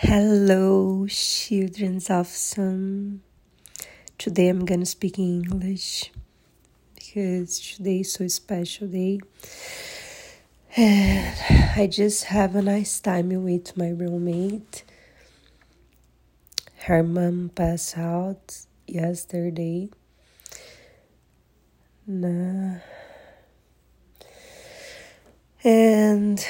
Hello, children of sun. Today I'm gonna speak English because today is so special day. And I just have a nice time with my roommate. Her mom passed out yesterday. Nah. And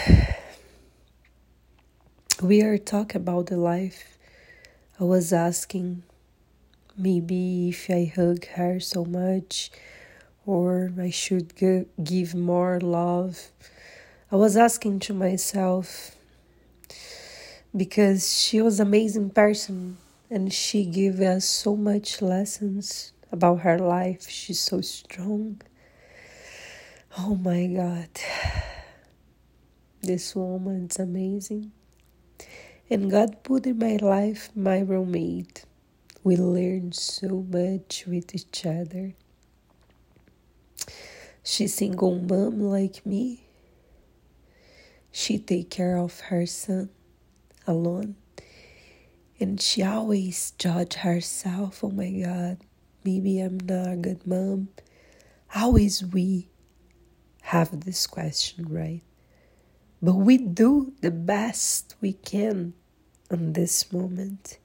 we are talking about the life. I was asking maybe if I hug her so much or I should give more love. I was asking to myself because she was amazing person and she gave us so much lessons about her life. She's so strong. Oh my God. This woman's amazing. And God put in my life my roommate. We learn so much with each other. She's single mom like me. She take care of her son alone. And she always judge herself. Oh my God, maybe I'm not a good mom. Always we have this question, right? But we do the best we can in this moment.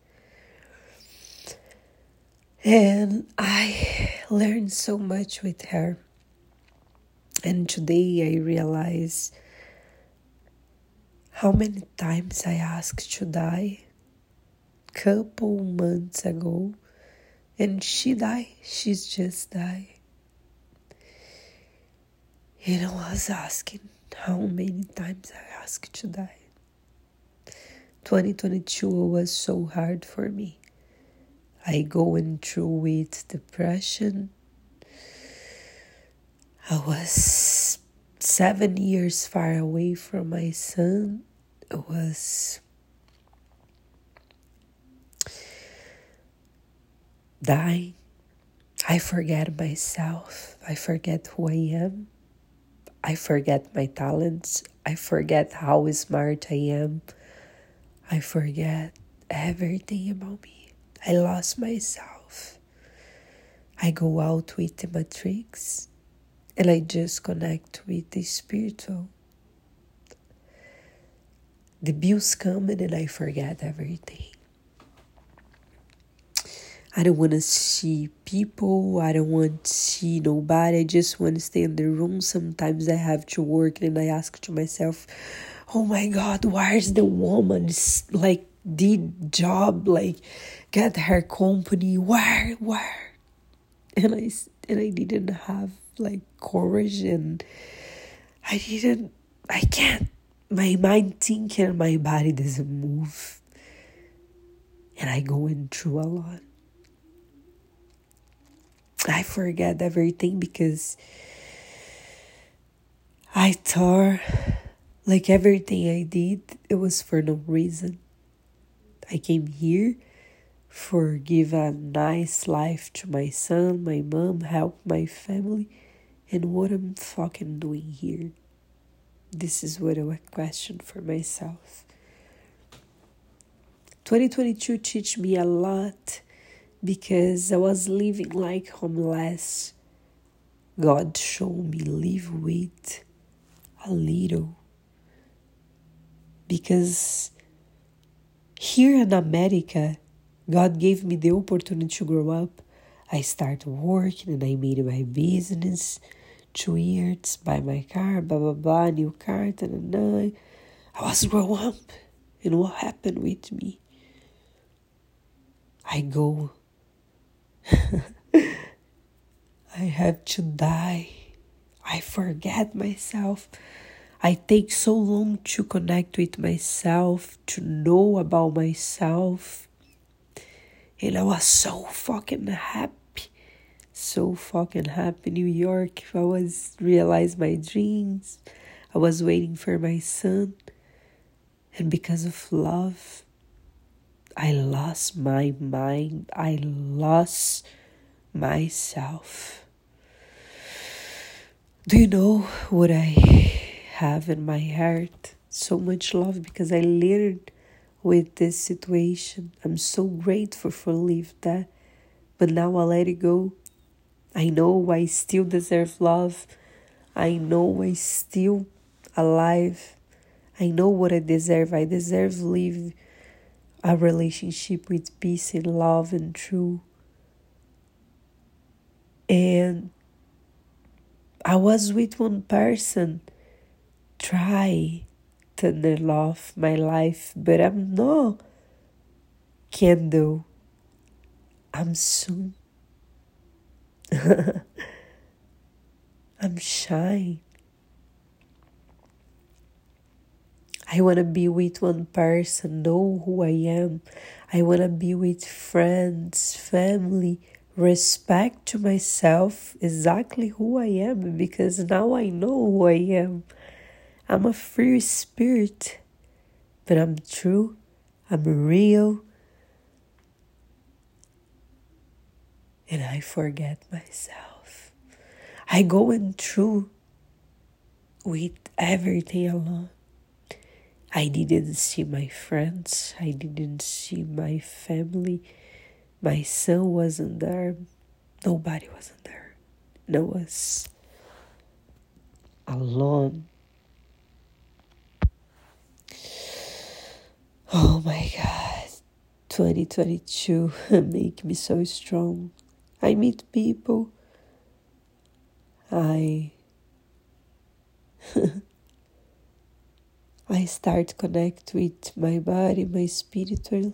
And I learned so much with her. And today I realize how many times I asked to die couple months ago and she died. She's just died. And I was asking how many times I asked to die. 2022 was so hard for me. I going through with depression. I was seven years far away from my son. It was dying. I forget myself. I forget who I am. I forget my talents. I forget how smart I am. I forget everything about me. I lost myself. I go out with the matrix and I just connect with the spiritual. The bills come and I forget everything. I don't want to see people. I don't want to see nobody. I just want to stay in the room. Sometimes I have to work and I ask to myself, oh my God, where's the woman? Like, did job, like, get her company. Where, where? And I, and I didn't have like courage and I didn't, I can't. My mind thinking, my body doesn't move. And I going through a lot. I forget everything because I thought like everything I did, it was for no reason. I came here for give a nice life to my son, my mom, help my family, and what I'm fucking doing here. This is what I question for myself. 2022 teach me a lot because I was living like homeless. God showed me live with a little. Because here in America, God gave me the opportunity to grow up. I started working and I made my business. Two years, buy my car, blah blah blah, new car, and I, I was grow up. And what happened with me? I go I have to die. I forget myself. I take so long to connect with myself, to know about myself. And I was so fucking happy. So fucking happy. New York, I was realize my dreams. I was waiting for my son. And because of love, I lost my mind. I lost myself. Do you know what I have in my heart? So much love because I learned with this situation. I'm so grateful for leave that. But now I let it go. I know I still deserve love. I know I still alive. I know what I deserve. I deserve live a relationship with peace and love and true. And I was with one person try to love my life, but I'm not candle. I'm soon. I'm shy. I want to be with one person, know who I am. I want to be with friends, family, respect to myself exactly who I am because now I know who I am. I'm a free spirit, but I'm true, I'm real, and I forget myself. I go in through with everything alone. I didn't see my friends, I didn't see my family. My son wasn't there, nobody wasn't there. I was alone. Oh my God, 2022 make me so strong. I meet people. I I start connect with my body, my spiritual.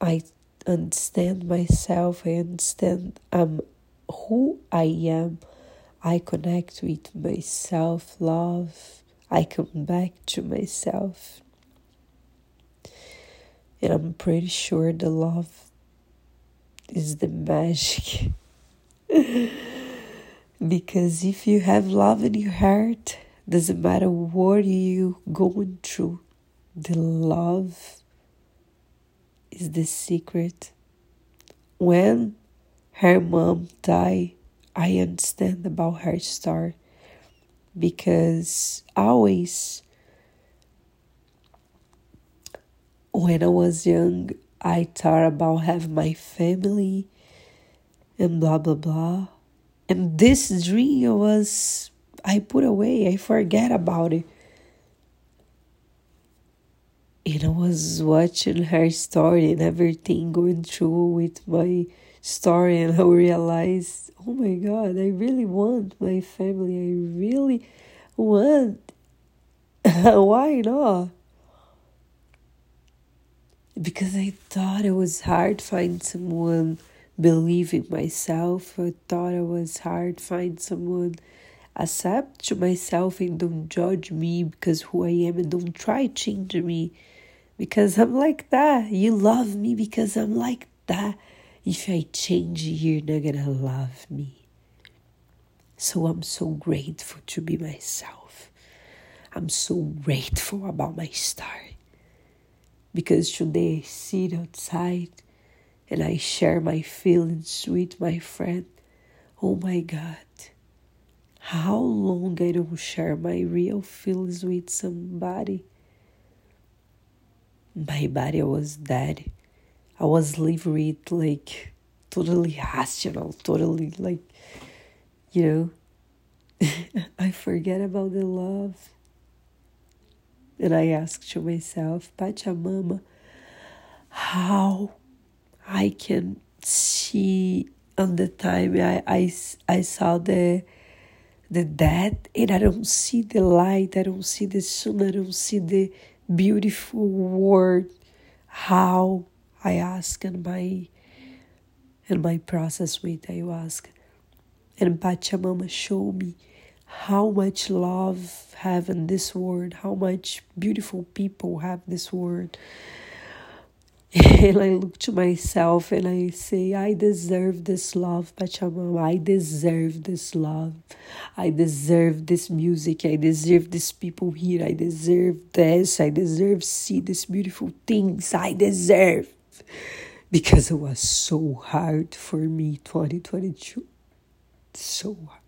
I understand myself. I understand I'm who I am. I connect with myself, love. I come back to myself. And I'm pretty sure the love is the magic. because if you have love in your heart, doesn't matter what you going through, the love is the secret. When her mom died, I understand about her story because always when I was young, I thought about having my family and blah blah blah. And this dream was I put away, I forget about it. And I was watching her story and everything going through with my story, and I realized, oh my God, I really want my family. I really want. Why not? because I thought it was hard find someone believe in myself. I thought it was hard find someone accept to myself and don't judge me because who I am and don't try change me because I'm like that. You love me because I'm like that. If I change, you're not gonna love me. So I'm so grateful to be myself. I'm so grateful about my story because today I sit outside and I share my feelings with my friend. Oh my God, how long I don't share my real feelings with somebody. My body was dead. I was living it like totally rational, totally like, you know, I forget about the love and I asked to myself, Pachamama, how I can see on the time I, I, I saw the the dead, and I don't see the light, I don't see the sun, I don't see the beautiful world. How I ask and my in my process with ayahuasca. And Pachamama show me how much love have in this world, how much beautiful people have this world. And I look to myself and I say, I deserve this love, Pachamama. I deserve this love. I deserve this music. I deserve these people here. I deserve this. I deserve see these beautiful things. I deserve. Because it was so hard for me, 2022. So hard.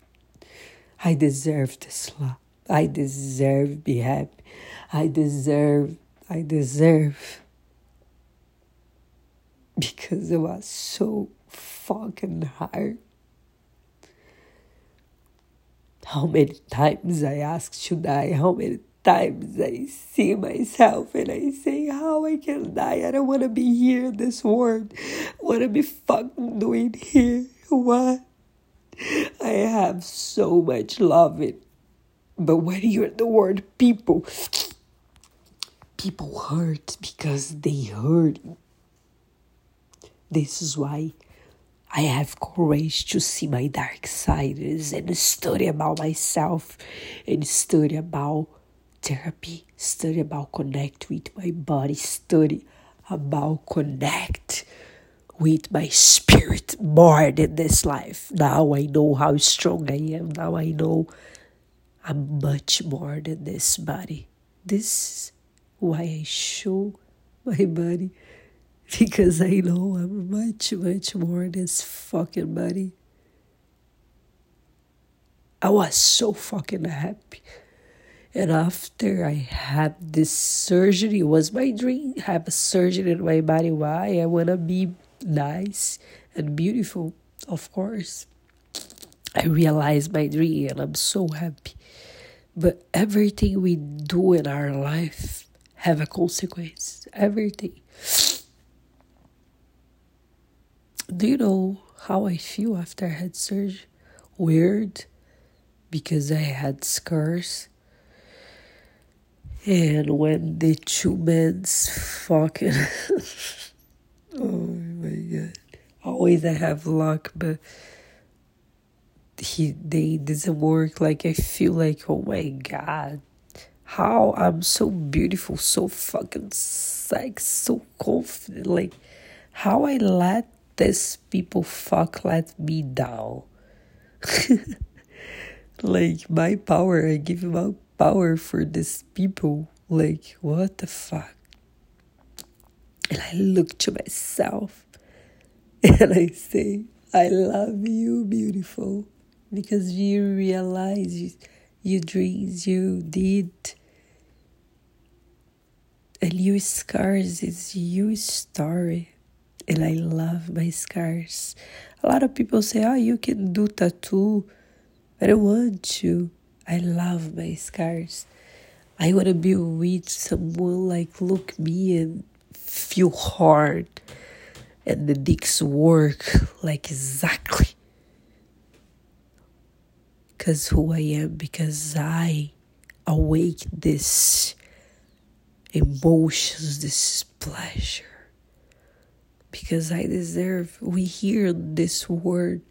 I deserve this love. I deserve be happy. I deserve I deserve because it was so fucking hard. How many times I ask to die? How many times I see myself and I say, How I can die? I don't want to be here in this world. What am I fucking doing here? What? I have so much love in. But when you're the word people, people hurt because they hurt. This is why I have courage to see my dark sides and study about myself and study about therapy, study about connect with my body, study about connect with my spirit more than this life. Now I know how strong I am. Now I know I'm much more than this body. This is why I show my body because I know I'm much, much more this fucking body. I was so fucking happy. And after I had this surgery, it was my dream have a surgery in my body. Why? I wanna be nice and beautiful, of course. I realized my dream and I'm so happy. But everything we do in our life have a consequence. Everything. Do you know how I feel after I had surgery? Weird because I had scars. And when the two men's fucking Oh my god. Always I have luck, but he they doesn't work. Like I feel like oh my god. How I'm so beautiful, so fucking like so confident. Like how I let these people fuck let me down. like my power, I give my power for these people. Like what the fuck? And I look to myself and I say, I love you, beautiful, because you realize you, your dreams you did. And your scars is your story. And I love my scars. A lot of people say, oh, you can do tattoo. I don't want to. I love my scars. I want to be with someone like look me and feel hard and the dicks work like exactly because who I am because I awake this emotions this pleasure because I deserve we hear this word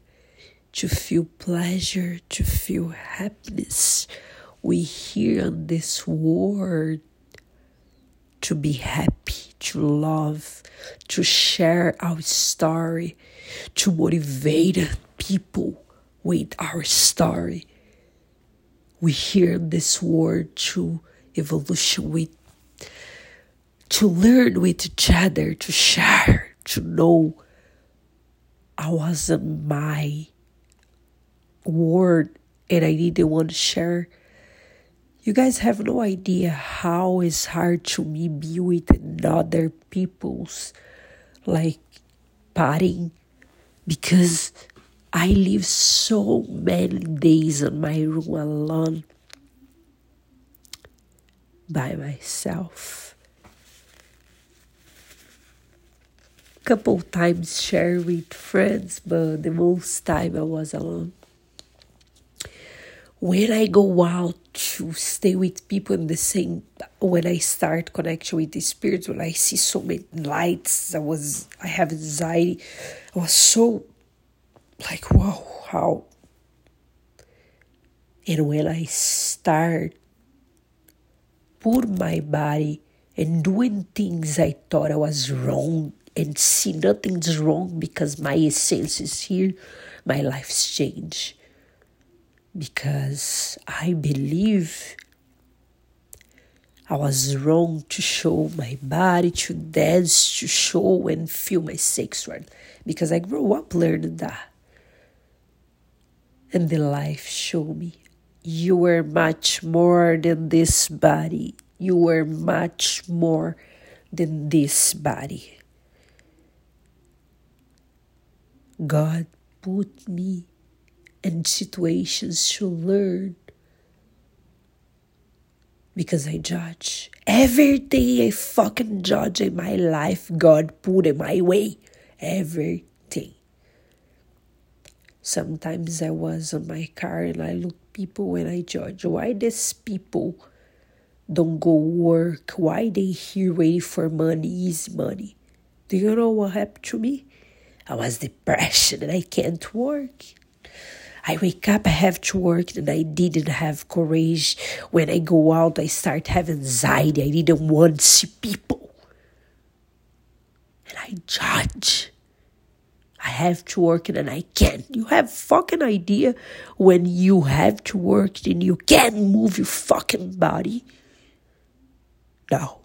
to feel pleasure to feel happiness we hear this word to be happy to love, to share our story, to motivate people with our story. We hear this word to evolution with, to learn with each other, to share, to know I wasn't my word and I didn't want to share you guys have no idea how it's hard to me be with other people's like partying because I live so many days in my room alone by myself. Couple times share with friends, but the most time I was alone when I go out to stay with people in the same when I start connection with the spirits, when I see so many lights, I was I have anxiety. I was so like wow how and when I start put my body and doing things I thought I was wrong and see nothing's wrong because my essence is here, my life's changed because I believe I was wrong to show my body, to dance, to show and feel my sexual because I grew up learning that. And the life showed me you were much more than this body. You were much more than this body. God put me in situations to learn because I judge. Every day I fucking judge in my life, God put in my way. Everything. Sometimes I was on my car and I look people and I judge. Why these people don't go work? Why they here waiting for money, easy money? Do you know what happened to me? I was depressed and I can't work. I wake up, I have to work, and I didn't have courage. When I go out, I start having anxiety. I didn't want to see people. And I judge. I have to work and I can't. You have fucking idea when you have to work and you can't move your fucking body? No.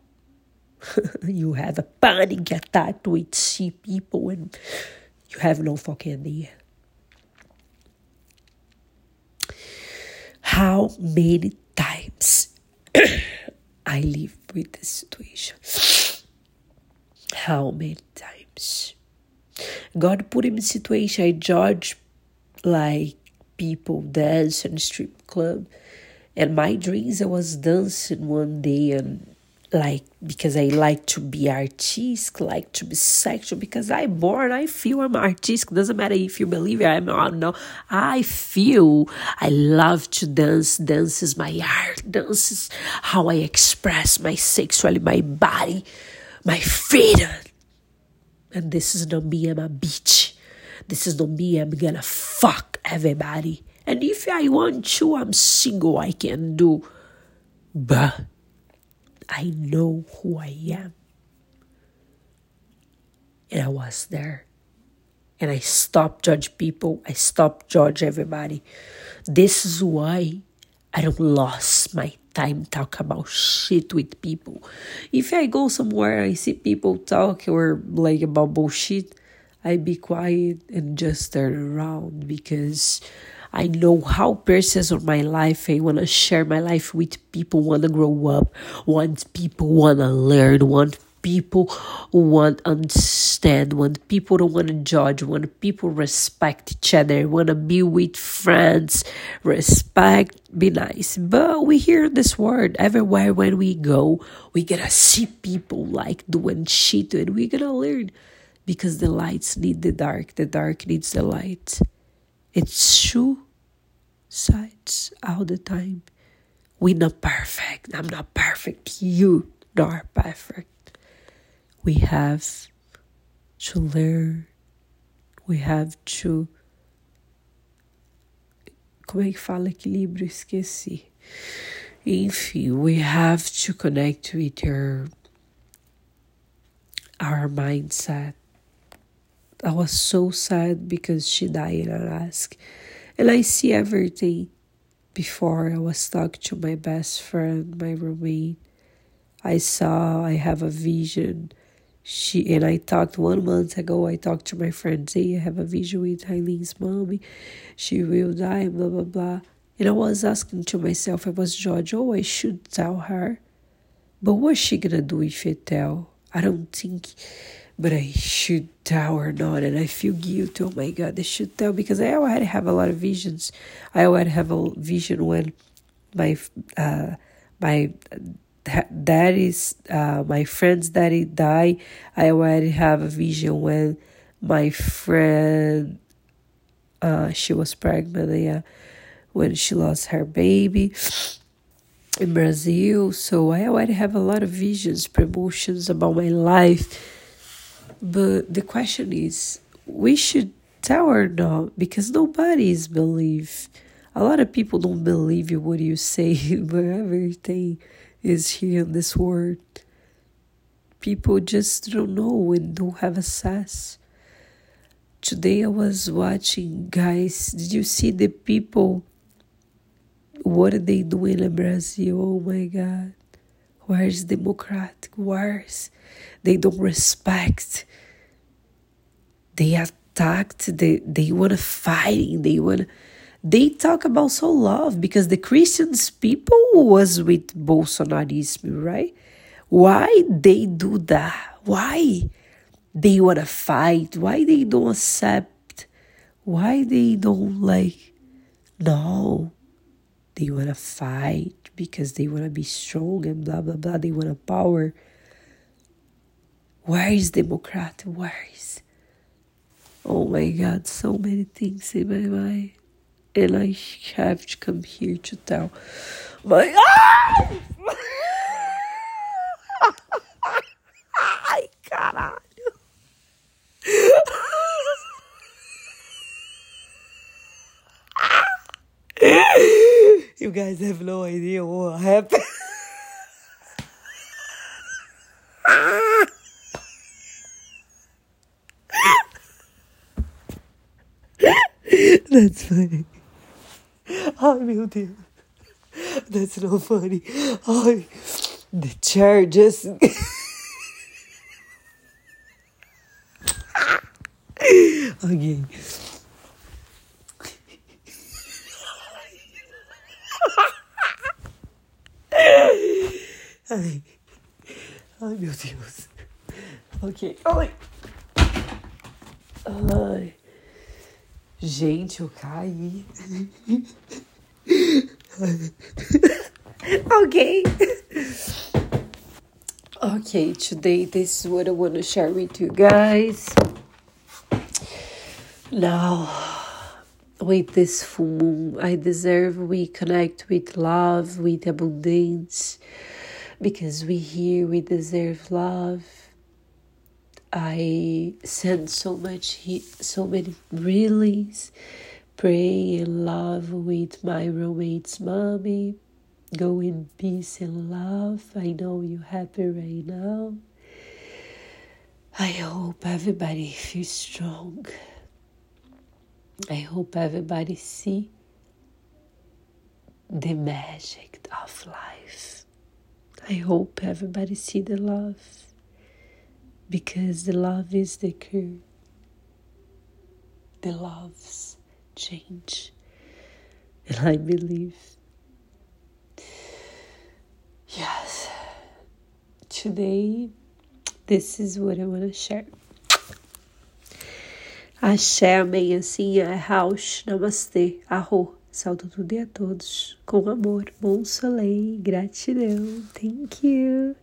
you have a panic attack with see people and you have no fucking idea. How many times I live with this situation? How many times? God put him in a situation I judge like people dance in strip club. And my dreams I was dancing one day and like because I like to be artistic, like to be sexual, because I born, I feel I'm artistic. Doesn't matter if you believe it, I'm not. No, I feel I love to dance. Dance is my art. Dance is how I express my sexuality, my body, my freedom. And this is not me, I'm a bitch. This is not me, I'm gonna fuck everybody. And if I want to, I'm single, I can do. But I know who I am. And I was there. And I stopped judge people. I stopped judge everybody. This is why I don't lost my time talk about shit with people. If I go somewhere I see people talk or like about bullshit, I be quiet and just turn around because I know how persons of my life I wanna share my life with people wanna grow up, want people wanna learn, want people want understand, want people don't want to judge, want people respect each other, want to be with friends, respect, be nice. But we hear this word everywhere when we go. We gotta see people like doing shit and we gotta learn because the lights need the dark, the dark needs the light. It's two sides all the time. We're not perfect. I'm not perfect. You not perfect we have to learn, we have to. Como é que fala equilíbrio? Esqueci. Enfim, we have to connect with your our mindset. I was so sad because she died in Alaska. And I see everything. Before I was talking to my best friend, my roommate. I saw I have a vision she and I talked one month ago. I talked to my friend Zay. I have a vision with Eileen's mommy. She will die. Blah blah blah. And I was asking to myself. I was judged. Oh, I should tell her, but what's she gonna do if I tell? I don't think, but I should tell or not. And I feel guilty. Oh my God, I should tell because I already have a lot of visions. I already have a vision when my uh my daddy's uh, my friend's daddy died i already have a vision when my friend uh, she was pregnant yeah when she lost her baby in brazil so i already have a lot of visions promotions about my life but the question is we should tell or not because nobody is believe a lot of people don't believe you what you say but everything is here in this world. People just don't know and don't have access. Today I was watching, guys. Did you see the people? What are they doing in Brazil? Oh my God. Where's democratic? Where's they don't respect? They attacked. They they want to fighting. They want they talk about so love because the Christians people was with Bolsonarism, right? Why they do that? Why they wanna fight? Why they don't accept? Why they don't like? No, they wanna fight because they wanna be strong and blah blah blah. They wanna power. Where is Democrat? Where is? Oh my God, so many things in my mind and I have to come here to tell my. Caralho! You guys have no idea what happened. That's funny. Meu Deus. That's not funny. Ai, the chair just. Again. Ai, ai, meu Deus. Ok. Ai. Ai. Gente, eu caí. okay. Okay, today this is what I want to share with you guys. Now, with this full moon, I deserve we connect with love, with abundance, because we here we deserve love I send so much, so many reelings, pray and love with my roommate's mommy. Go in peace and love. I know you're happy right now. I hope everybody feels strong. I hope everybody see the magic of life. I hope everybody see the love because the love is the cure. The loves change. And I believe, yes, today this is what I want to share. Axé, amém, assim é Rausch, Namastê, Arro. Salto tudo e a todos com amor, bom soleil, gratidão, thank you.